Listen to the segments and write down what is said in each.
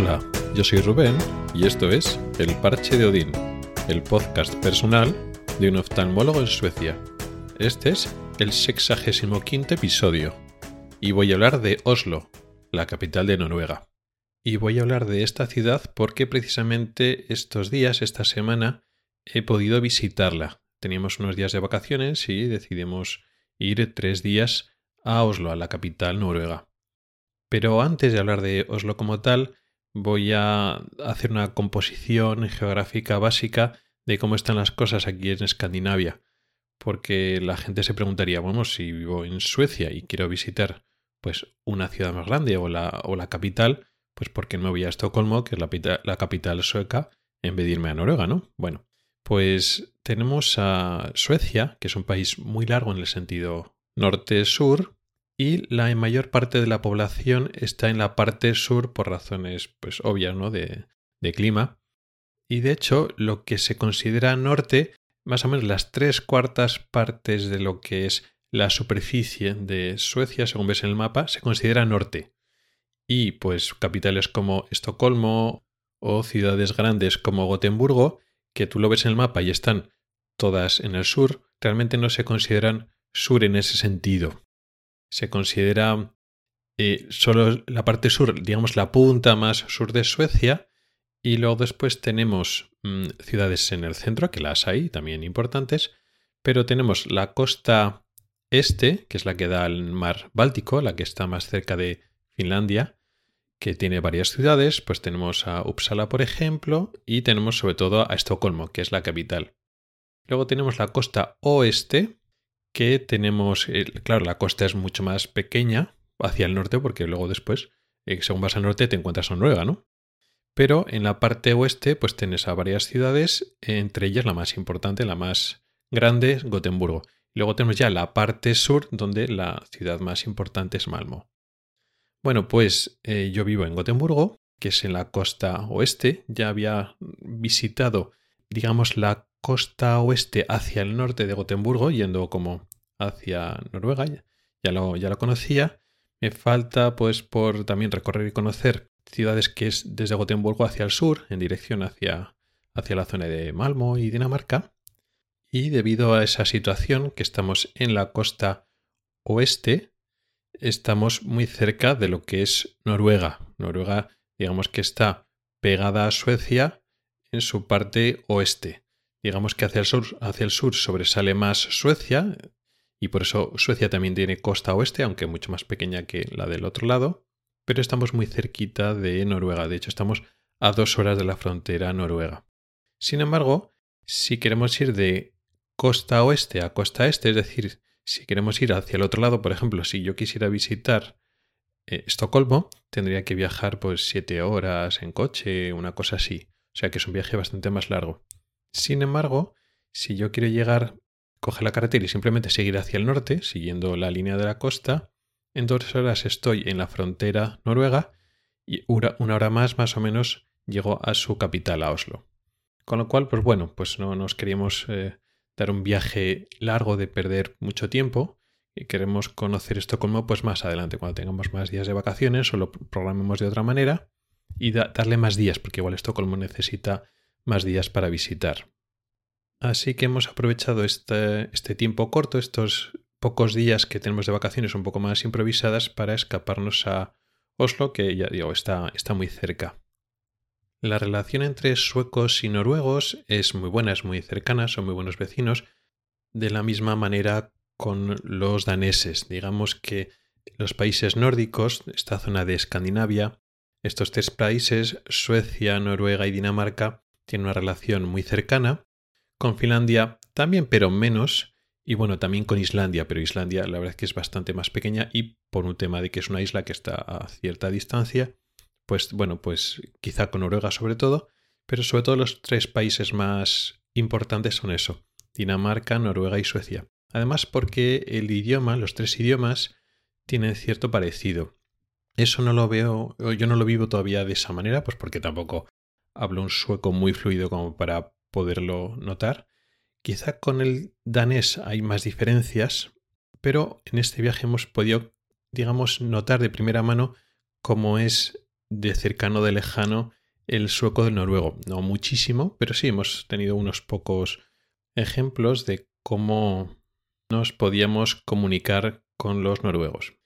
Hola, yo soy Rubén y esto es El Parche de Odín, el podcast personal de un oftalmólogo en Suecia. Este es el 65 episodio y voy a hablar de Oslo, la capital de Noruega. Y voy a hablar de esta ciudad porque precisamente estos días, esta semana, he podido visitarla. Teníamos unos días de vacaciones y decidimos ir tres días a Oslo, a la capital noruega. Pero antes de hablar de Oslo como tal, voy a hacer una composición geográfica básica de cómo están las cosas aquí en Escandinavia. Porque la gente se preguntaría, bueno, si vivo en Suecia y quiero visitar pues una ciudad más grande o la, o la capital, pues ¿por qué me voy a Estocolmo, que es la, la capital sueca, en vez de irme a Noruega, ¿no? Bueno, pues tenemos a Suecia, que es un país muy largo en el sentido norte-sur, y la mayor parte de la población está en la parte sur por razones pues obvias ¿no? de, de clima. Y de hecho, lo que se considera norte, más o menos las tres cuartas partes de lo que es la superficie de Suecia, según ves en el mapa, se considera norte. Y pues capitales como Estocolmo o ciudades grandes como Gotemburgo, que tú lo ves en el mapa y están todas en el sur, realmente no se consideran sur en ese sentido se considera eh, solo la parte sur, digamos la punta más sur de Suecia, y luego después tenemos mm, ciudades en el centro, que las hay también importantes, pero tenemos la costa este, que es la que da al mar Báltico, la que está más cerca de Finlandia, que tiene varias ciudades, pues tenemos a Uppsala, por ejemplo, y tenemos sobre todo a Estocolmo, que es la capital. Luego tenemos la costa oeste, que tenemos, claro, la costa es mucho más pequeña hacia el norte, porque luego después, eh, según vas al norte, te encuentras a Noruega, ¿no? Pero en la parte oeste, pues tienes a varias ciudades, entre ellas la más importante, la más grande, Gotemburgo. Luego tenemos ya la parte sur, donde la ciudad más importante es Malmo. Bueno, pues eh, yo vivo en Gotemburgo, que es en la costa oeste. Ya había visitado, digamos, la costa oeste hacia el norte de Gotemburgo, yendo como hacia Noruega, ya lo, ya lo conocía. Me falta pues por también recorrer y conocer ciudades que es desde Gotemburgo hacia el sur, en dirección hacia, hacia la zona de Malmo y Dinamarca. Y debido a esa situación que estamos en la costa oeste, estamos muy cerca de lo que es Noruega. Noruega, digamos que está pegada a Suecia en su parte oeste. Digamos que hacia el sur, hacia el sur sobresale más Suecia, y por eso Suecia también tiene costa oeste, aunque mucho más pequeña que la del otro lado, pero estamos muy cerquita de Noruega, de hecho estamos a dos horas de la frontera noruega. Sin embargo, si queremos ir de costa oeste a costa este, es decir, si queremos ir hacia el otro lado, por ejemplo, si yo quisiera visitar eh, Estocolmo, tendría que viajar pues siete horas en coche, una cosa así. Sea que es un viaje bastante más largo. Sin embargo, si yo quiero llegar coger la carretera y simplemente seguir hacia el norte, siguiendo la línea de la costa, en dos horas estoy en la frontera noruega y una hora más más o menos llego a su capital, a Oslo. Con lo cual, pues bueno, pues no nos queríamos eh, dar un viaje largo de perder mucho tiempo y queremos conocer Estocolmo pues más adelante, cuando tengamos más días de vacaciones o lo programemos de otra manera y darle más días, porque igual Estocolmo necesita más días para visitar. Así que hemos aprovechado este, este, tiempo corto, estos pocos días que tenemos de vacaciones un poco más improvisadas para escaparnos a Oslo, que ya digo, está, está muy cerca. La relación entre suecos y noruegos es muy buena, es muy cercana, son muy buenos vecinos, de la misma manera con los daneses. Digamos que los países nórdicos, esta zona de Escandinavia, estos tres países, Suecia, Noruega y Dinamarca, tienen una relación muy cercana con Finlandia también, pero menos. Y bueno, también con Islandia, pero Islandia la verdad es que es bastante más pequeña y por un tema de que es una isla que está a cierta distancia, pues bueno, pues quizá con Noruega sobre todo, pero sobre todo los tres países más importantes son eso, Dinamarca, Noruega y Suecia. Además porque el idioma, los tres idiomas, tienen cierto parecido. Eso no lo veo, yo no lo vivo todavía de esa manera, pues porque tampoco hablo un sueco muy fluido como para poderlo notar. Quizá con el danés hay más diferencias, pero en este viaje hemos podido, digamos, notar de primera mano cómo es de cercano de lejano el sueco del noruego. No muchísimo, pero sí hemos tenido unos pocos ejemplos de cómo nos podíamos comunicar con los noruegos.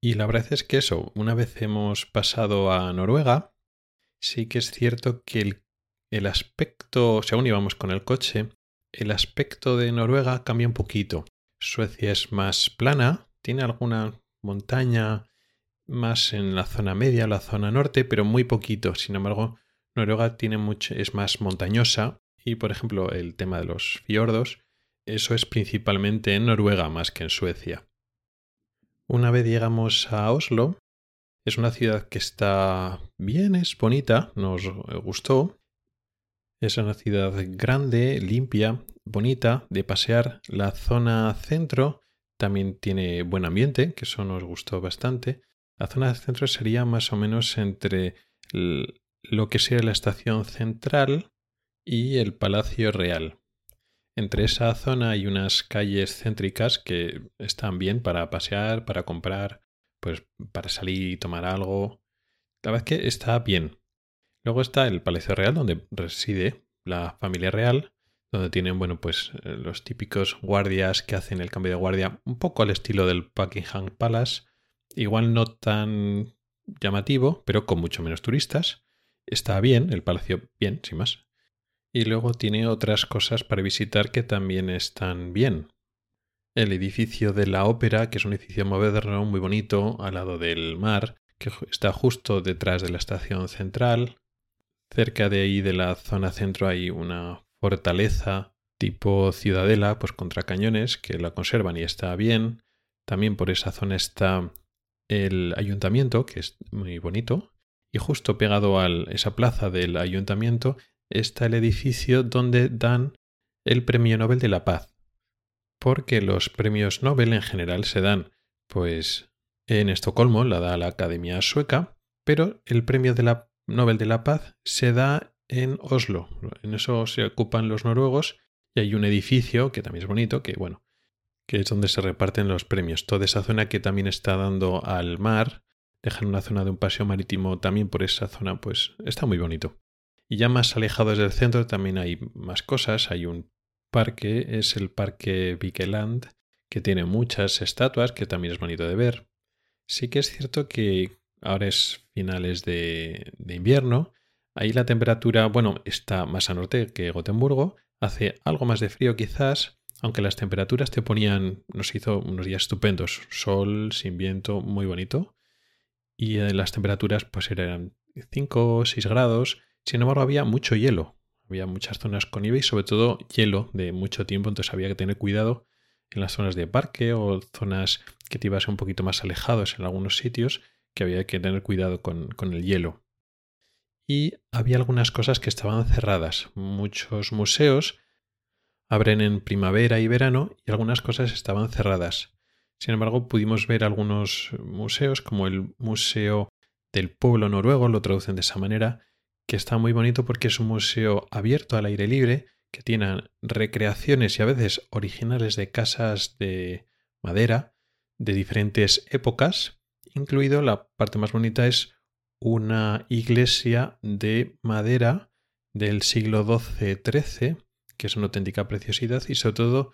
Y la verdad es que eso, una vez hemos pasado a Noruega, sí que es cierto que el, el aspecto, si aún íbamos con el coche, el aspecto de Noruega cambia un poquito. Suecia es más plana, tiene alguna montaña más en la zona media, la zona norte, pero muy poquito. Sin embargo, Noruega tiene mucho, es más montañosa y, por ejemplo, el tema de los fiordos, eso es principalmente en Noruega más que en Suecia. Una vez llegamos a Oslo, es una ciudad que está bien, es bonita, nos gustó. Es una ciudad grande, limpia, bonita, de pasear. La zona centro también tiene buen ambiente, que eso nos gustó bastante. La zona centro sería más o menos entre lo que sería la estación central y el Palacio Real. Entre esa zona hay unas calles céntricas que están bien para pasear, para comprar, pues para salir y tomar algo. La verdad es que está bien. Luego está el Palacio Real, donde reside la familia real, donde tienen, bueno, pues eh, los típicos guardias que hacen el cambio de guardia, un poco al estilo del Buckingham Palace, igual no tan llamativo, pero con mucho menos turistas. Está bien, el palacio bien, sin más. Y luego tiene otras cosas para visitar que también están bien. El edificio de la ópera, que es un edificio moderno, muy bonito, al lado del mar, que está justo detrás de la estación central. Cerca de ahí de la zona centro hay una fortaleza tipo ciudadela, pues contra cañones, que la conservan y está bien. También por esa zona está el ayuntamiento, que es muy bonito, y justo pegado a esa plaza del ayuntamiento está el edificio donde dan el Premio Nobel de la Paz. Porque los premios Nobel en general se dan, pues, en Estocolmo, la da la Academia Sueca, pero el Premio de la Nobel de la Paz se da en Oslo. En eso se ocupan los noruegos y hay un edificio que también es bonito, que bueno, que es donde se reparten los premios. Toda esa zona que también está dando al mar, dejan una zona de un paseo marítimo también por esa zona, pues está muy bonito. Y ya más alejados del centro también hay más cosas. Hay un parque, es el Parque Vikeland, que tiene muchas estatuas, que también es bonito de ver. Sí que es cierto que ahora es finales de, de invierno. Ahí la temperatura, bueno, está más a norte que Gotemburgo. Hace algo más de frío quizás, aunque las temperaturas te ponían, nos hizo unos días estupendos, sol, sin viento, muy bonito. Y eh, las temperaturas pues eran 5 o 6 grados, sin embargo había mucho hielo, había muchas zonas con nieve y sobre todo hielo de mucho tiempo, entonces había que tener cuidado en las zonas de parque o zonas que te ibas un poquito más alejados en algunos sitios, que había que tener cuidado con, con el hielo. Y había algunas cosas que estaban cerradas. Muchos museos abren en primavera y verano y algunas cosas estaban cerradas. Sin embargo, pudimos ver algunos museos, como el Museo del Pueblo Noruego, lo traducen de esa manera, que está muy bonito porque es un museo abierto al aire libre, que tiene recreaciones y a veces originales de casas de madera de diferentes épocas, incluido la parte más bonita es una iglesia de madera del siglo XII-XIII que es una auténtica preciosidad y sobre todo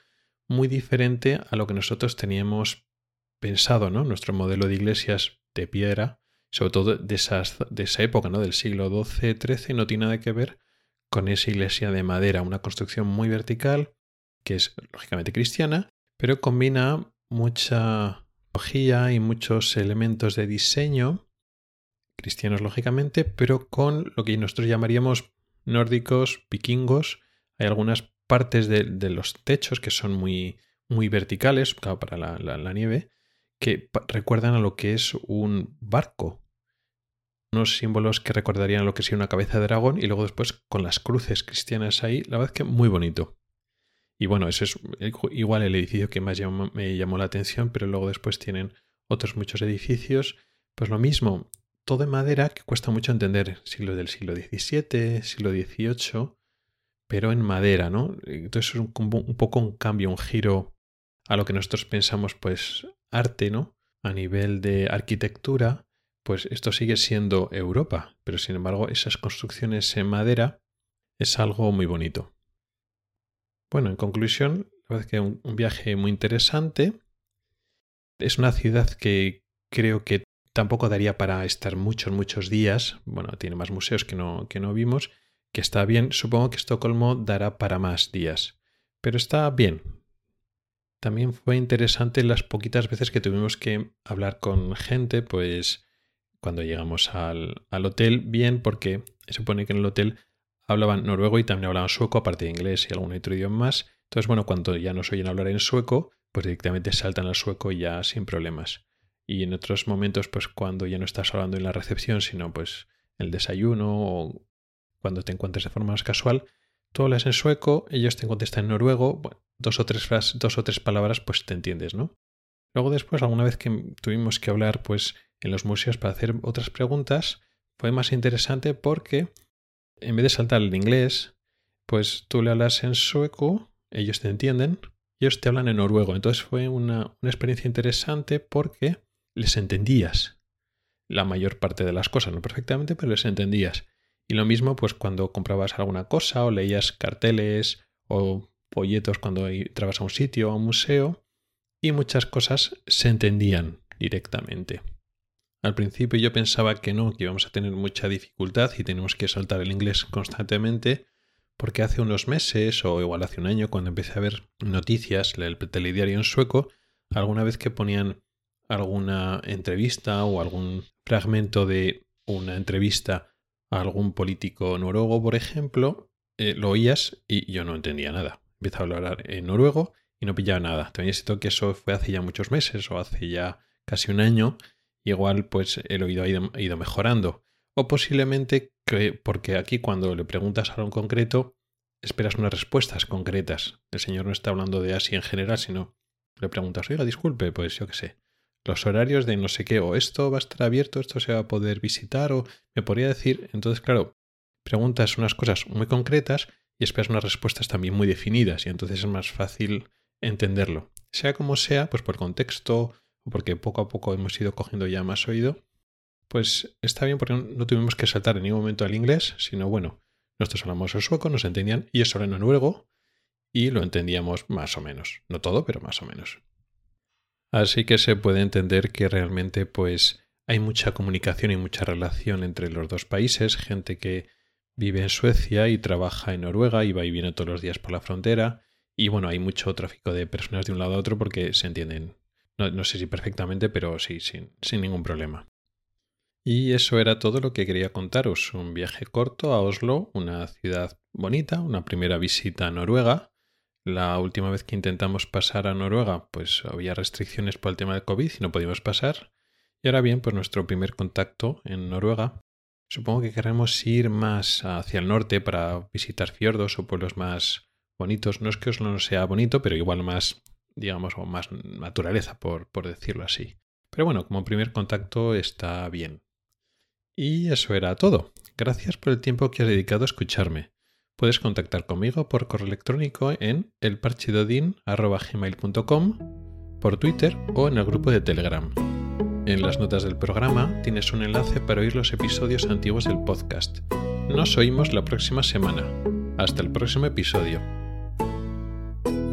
muy diferente a lo que nosotros teníamos pensado, ¿no? Nuestro modelo de iglesias de piedra, sobre todo de, de esa época, ¿no? Del siglo XII-XIII, no tiene nada que ver con esa iglesia de madera, una construcción muy vertical, que es lógicamente cristiana, pero combina mucha logía y muchos elementos de diseño, cristianos lógicamente, pero con lo que nosotros llamaríamos nórdicos, vikingos, hay algunas partes de, los techos que son muy, muy verticales, para la, nieve, que recuerdan a lo que es un barco. Unos símbolos que recordarían lo que sería una cabeza de dragón y luego después con las cruces cristianas ahí, la verdad es que muy bonito. Y bueno, ese es igual el edificio que más me llamó la atención, pero luego después tienen otros muchos edificios. Pues lo mismo, todo en madera que cuesta mucho entender, siglo del siglo XVII, siglo XVIII, pero en madera, ¿no? Entonces es un, poco un cambio, un giro a lo que nosotros pensamos, pues, arte, ¿no? A nivel de arquitectura, pues esto sigue siendo Europa, pero sin embargo esas construcciones en madera es algo muy bonito. Bueno, en conclusión, verdad es que un, un viaje muy interesante. Es una ciudad que creo que tampoco daría para estar muchos, muchos días. Bueno, tiene más museos que no, que no vimos, que está bien. Supongo que Estocolmo dará para más días, pero está bien. También fue interesante las poquitas veces que tuvimos que hablar con gente, pues cuando llegamos al, hotel, bien, porque se supone que en el hotel hablaban noruego y también hablaban sueco, aparte de inglés y algún otro idioma más. Entonces, bueno, cuando ya nos oyen hablar en sueco, pues directamente saltan al sueco ya sin problemas. Y en otros momentos, pues cuando ya no estás hablando en la recepción, sino pues el desayuno o cuando te encuentres de forma más casual, tú hablas en sueco, ellos te contestan en noruego, bueno, dos o tres frases, dos o tres palabras, pues te entiendes, ¿no? Luego después, alguna vez que tuvimos que hablar, pues en los museos para hacer otras preguntas, fue más interesante porque en vez de saltar el inglés, pues tú le hablas en sueco, ellos te entienden, ellos te hablan en noruego. Entonces fue una, una experiencia interesante porque les entendías la mayor parte de las cosas, no perfectamente, pero les entendías. Y lo mismo pues cuando comprabas alguna cosa o leías carteles o folletos cuando entrabas a un sitio o a un museo y muchas cosas se entendían directamente. Al principio yo pensaba que no, que íbamos a tener mucha dificultad y tenemos que saltar el inglés constantemente, porque hace unos meses o igual hace un año cuando empecé a ver noticias, el telediario en sueco, alguna vez que ponían alguna entrevista o algún fragmento de una entrevista a algún político noruego, por ejemplo, eh, lo oías y yo no entendía nada. Empezaba a hablar en noruego y no pillaba nada. También siento que eso fue hace ya muchos meses o hace ya casi un año. igual pues el oído ha ido, mejorando. O posiblemente que, porque aquí cuando le preguntas algo en concreto, esperas unas respuestas concretas. El señor no está hablando de así en general, sino le preguntas, oiga, disculpe, pues yo qué sé los horarios de no sé qué, o esto va a estar abierto, esto se va a poder visitar, o me podría decir. Entonces, claro, preguntas unas cosas muy concretas y esperas unas respuestas también muy definidas, y entonces es más fácil entenderlo. Sea como sea, pues por contexto, o porque poco a poco hemos ido cogiendo ya más oído, pues está bien porque no tuvimos que saltar en ningún momento al inglés, sino bueno, nosotros hablamos el sueco, nos entendían, y eso era en noruego, y lo entendíamos más o menos. No todo, pero más o menos. Así que se puede entender que realmente pues hay mucha comunicación y mucha relación entre los dos países, gente que vive en Suecia y trabaja en Noruega y va y viene todos los días por la frontera y bueno, hay mucho tráfico de personas de un lado a otro porque se entienden, no, sé si perfectamente, pero sí, sin, sin ningún problema. Y eso era todo lo que quería contaros, un viaje corto a Oslo, una ciudad bonita, una primera visita a Noruega, la última vez que intentamos pasar a Noruega, pues había restricciones por el tema del COVID y no podíamos pasar. Y ahora bien, pues nuestro primer contacto en Noruega. Supongo que queremos ir más hacia el norte para visitar fiordos o pueblos más bonitos. No es que Oslo no sea bonito, pero igual más, digamos, o más naturaleza, por, por decirlo así. Pero bueno, como primer contacto está bien. Y eso era todo. Gracias por el tiempo que has dedicado a escucharme. Puedes contactar conmigo por correo electrónico en elparchidodin.com, por Twitter o en el grupo de Telegram. En las notas del programa tienes un enlace para oír los episodios antiguos del podcast. Nos oímos la próxima semana. Hasta el próximo episodio. you